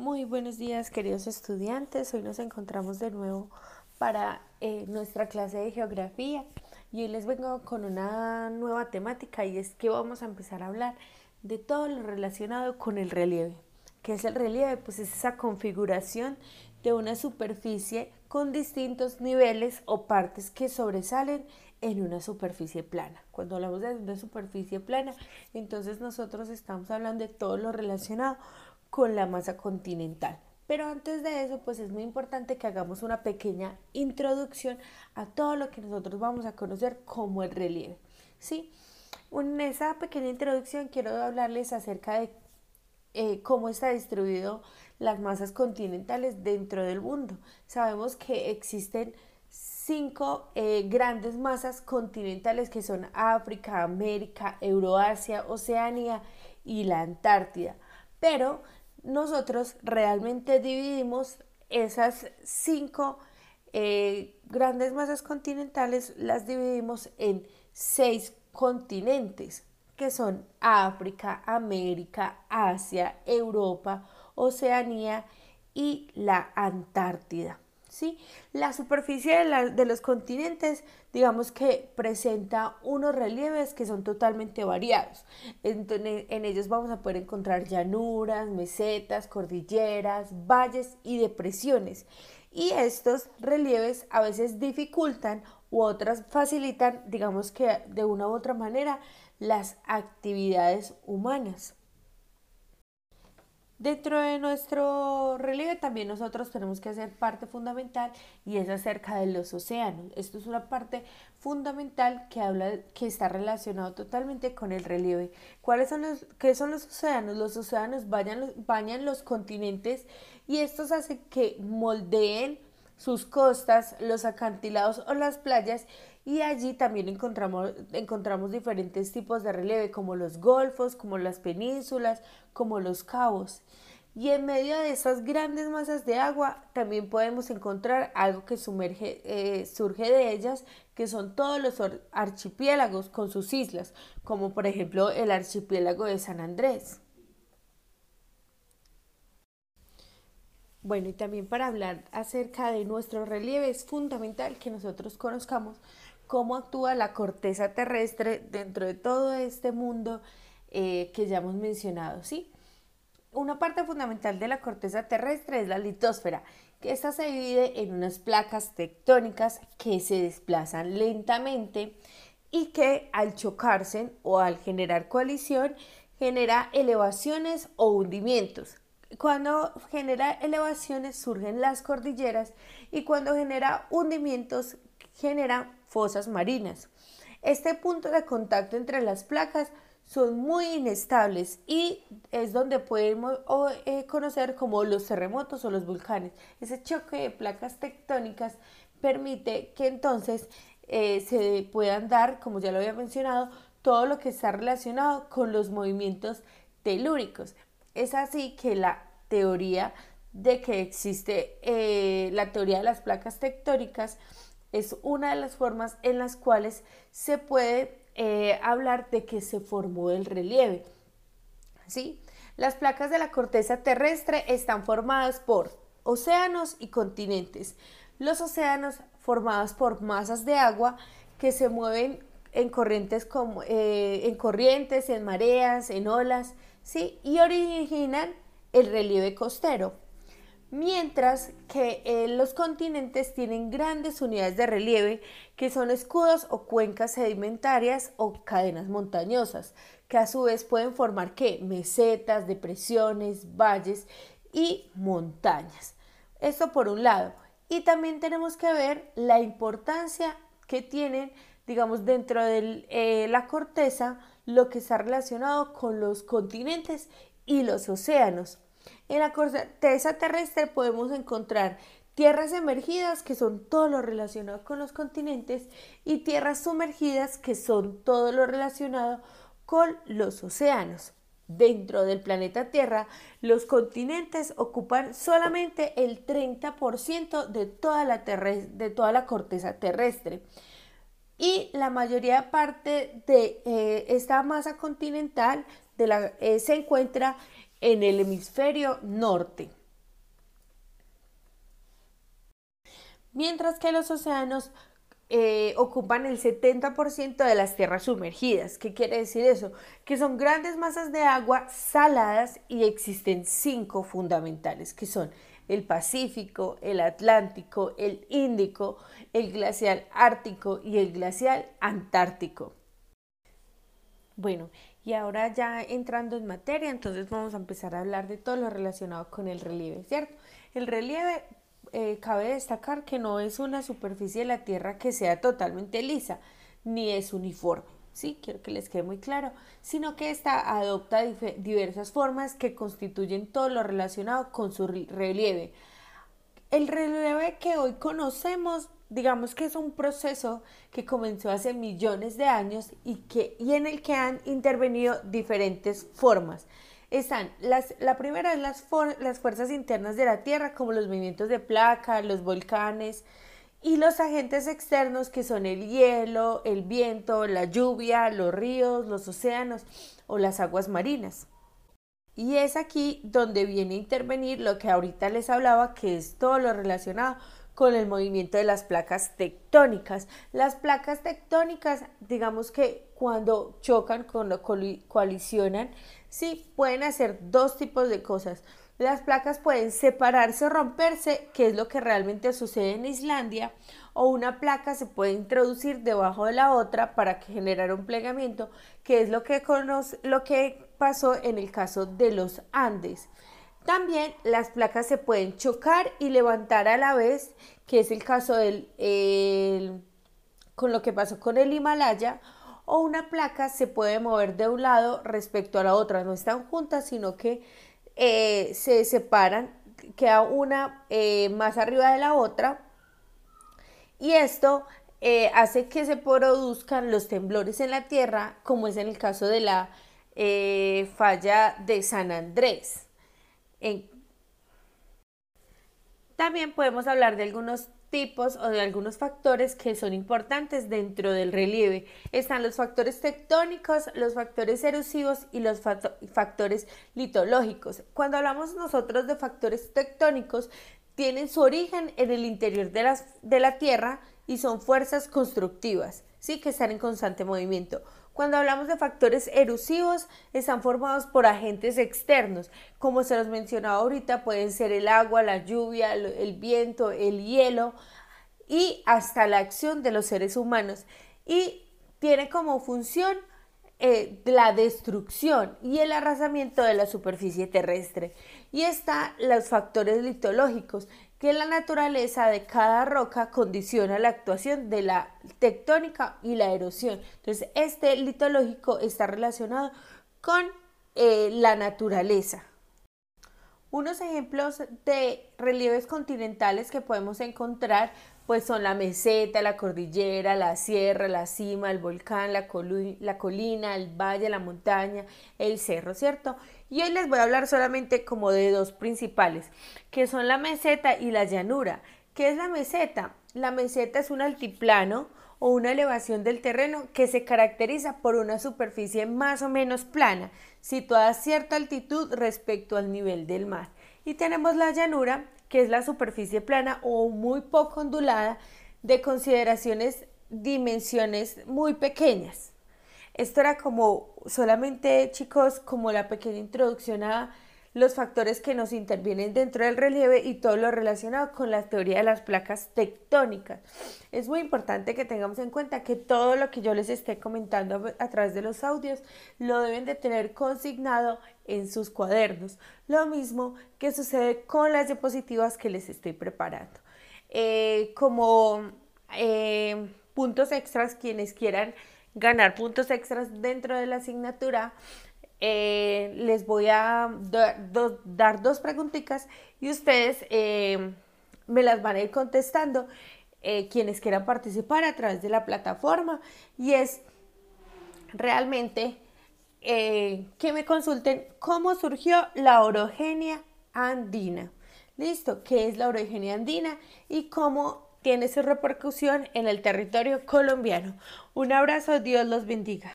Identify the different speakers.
Speaker 1: Muy buenos días queridos estudiantes, hoy nos encontramos de nuevo para eh, nuestra clase de geografía y hoy les vengo con una nueva temática y es que vamos a empezar a hablar de todo lo relacionado con el relieve. ¿Qué es el relieve? Pues es esa configuración de una superficie con distintos niveles o partes que sobresalen en una superficie plana. Cuando hablamos de una superficie plana, entonces nosotros estamos hablando de todo lo relacionado con la masa continental. Pero antes de eso, pues es muy importante que hagamos una pequeña introducción a todo lo que nosotros vamos a conocer como el relieve. ¿sí? En esa pequeña introducción quiero hablarles acerca de eh, cómo está distribuido las masas continentales dentro del mundo. Sabemos que existen cinco eh, grandes masas continentales que son África, América, Euroasia, Oceanía y la Antártida. Pero nosotros realmente dividimos esas cinco eh, grandes masas continentales, las dividimos en seis continentes, que son África, América, Asia, Europa, Oceanía y la Antártida. ¿Sí? La superficie de, los continentes, digamos que presenta unos relieves que son totalmente variados. en ellos vamos a poder encontrar llanuras, mesetas, cordilleras, valles y depresiones. Y estos relieves a veces dificultan u otras facilitan, digamos que de una u otra manera, las actividades humanas. Dentro de nuestro relieve también nosotros tenemos que hacer parte fundamental y es acerca de los océanos. Esto es una parte fundamental que habla que está relacionado totalmente con el relieve. ¿Cuáles son los qué son los océanos? Los océanos bañan, bañan los continentes y estos hacen que moldeen sus costas, los acantilados o las playas y allí también encontramos, encontramos diferentes tipos de relieve como los golfos, como las penínsulas, como los cabos. Y en medio de esas grandes masas de agua también podemos encontrar algo que sumerge, eh, surge de ellas, que son todos los archipiélagos con sus islas, como por ejemplo el archipiélago de San Andrés. Bueno, y también para hablar acerca de nuestro relieve es fundamental que nosotros conozcamos cómo actúa la corteza terrestre dentro de todo este mundo eh, que ya hemos mencionado, ¿sí? Una parte fundamental de la corteza terrestre es la litosfera, que esta se divide en unas placas tectónicas que se desplazan lentamente y que al chocarse o al generar coalición genera elevaciones o hundimientos. Cuando genera elevaciones surgen las cordilleras y cuando genera hundimientos genera fosas marinas. Este punto de contacto entre las placas son muy inestables y es donde podemos eh, conocer como los terremotos o los volcanes. Ese choque de placas tectónicas permite que entonces eh, se puedan dar, como ya lo había mencionado, todo lo que está relacionado con los movimientos telúricos. Es así que la teoría de que existe eh, la teoría de las placas tectónicas es una de las formas en las cuales se puede eh, hablar de que se formó el relieve. ¿Sí? Las placas de la corteza terrestre están formadas por océanos y continentes. Los océanos formados por masas de agua que se mueven en corrientes, como, eh, en corrientes, en mareas, en olas, ¿sí? y originan el relieve costero. Mientras que eh, los continentes tienen grandes unidades de relieve que son escudos o cuencas sedimentarias o cadenas montañosas, que a su vez pueden formar ¿qué? mesetas, depresiones, valles y montañas. Esto por un lado. Y también tenemos que ver la importancia que tienen, digamos, dentro de eh, la corteza, lo que está relacionado con los continentes y los océanos. En la corteza terrestre podemos encontrar tierras emergidas, que son todo lo relacionado con los continentes, y tierras sumergidas, que son todo lo relacionado con los océanos. Dentro del planeta Tierra, los continentes ocupan solamente el 30% de toda, la de toda la corteza terrestre y la mayoría parte de eh, esta masa continental eh, se encuentra en el hemisferio norte. Mientras que los océanos eh, ocupan el 70% de las tierras sumergidas. ¿Qué quiere decir eso? Que son grandes masas de agua saladas y existen cinco fundamentales, que son el Pacífico, el Atlántico, el Índico, el glacial Ártico y el glacial Antártico. Bueno, y ahora ya entrando en materia, entonces vamos a empezar a hablar de todo lo relacionado con el relieve, ¿cierto? El relieve eh, cabe destacar que no es una superficie de la Tierra que sea totalmente lisa, ni es uniforme, ¿sí? Quiero que les quede muy claro, sino que esta adopta diversas formas que constituyen todo lo relacionado con su relieve. El relieve que hoy conocemos, digamos que es un proceso que comenzó hace millones de años y, que, y en el que han intervenido diferentes formas están las, la primera es las, las fuerzas internas de la Tierra, como los movimientos de placa, los volcanes, y los agentes externos que son el hielo, el viento, la lluvia, los ríos, los océanos o las aguas marinas. Y es aquí donde viene a intervenir lo que ahorita les hablaba, que es todo lo relacionado con el movimiento de las placas tectónicas. Las placas tectónicas, digamos que cuando chocan, cuando colisionan, sí pueden hacer dos tipos de cosas. Las placas pueden separarse o romperse, que es lo que realmente sucede en Islandia, o una placa se puede introducir debajo de la otra para generar un plegamiento, que es lo que, lo que pasó en el caso de los Andes. También las placas se pueden chocar y levantar a la vez, que es el caso del, con lo que pasó con el Himalaya, o una placa se puede mover de un lado respecto a la otra. No están juntas, sino que eh, se separan, queda una eh, más arriba de la otra. Y esto eh, hace que se produzcan los temblores en la Tierra, como es en el caso de la falla de San Andrés. También podemos hablar de algunos tipos o de algunos factores que son importantes dentro del relieve. Están los factores tectónicos, los factores erosivos y los factores litológicos. Cuando hablamos nosotros de factores tectónicos, tienen su origen en el interior de, de la Tierra y son fuerzas constructivas, ¿sí? que están en constante movimiento. Cuando hablamos de factores erosivos, están formados por agentes externos. Como se los mencionaba ahorita, pueden ser el agua, la lluvia, el viento, el hielo y hasta la acción de los seres humanos. Y tiene como función eh, la destrucción y el arrasamiento de la superficie terrestre. Y están los factores litológicos, que la naturaleza de cada roca condiciona la actuación de la tectónica y la erosión. Entonces, este litológico está relacionado con eh, la naturaleza. Unos ejemplos de relieves continentales que podemos encontrar pues son la meseta, la cordillera, la sierra, la cima, el volcán, la, la colina, el valle, la montaña, el cerro, ¿cierto? Y hoy les voy a hablar solamente como de dos principales, que son la meseta y la llanura. ¿Qué es la meseta? La meseta es un altiplano o una elevación del terreno que se caracteriza por una superficie más o menos plana, situada a cierta altitud respecto al nivel del mar. Y tenemos la llanura, que es la superficie plana o muy poco ondulada de consideraciones dimensiones muy pequeñas. Esto era como solamente, chicos, como la pequeña introducción a los factores que nos intervienen dentro del relieve y todo lo relacionado con la teoría de las placas tectónicas. Es muy importante que tengamos en cuenta que todo lo que yo les esté comentando a través de los audios lo deben de tener consignado en sus cuadernos. Lo mismo que sucede con las diapositivas que les estoy preparando. Eh, como eh, puntos extras, quienes quieran ganar puntos extras dentro de la asignatura, eh, les voy a dar dos preguntitas y ustedes eh, me las van a ir contestando eh, quienes quieran participar a través de la plataforma y es realmente que me consulten cómo surgió la orogenia andina. Listo, ¿qué es la orogenia andina y cómo tiene su repercusión en el territorio colombiano? Un abrazo, Dios los bendiga.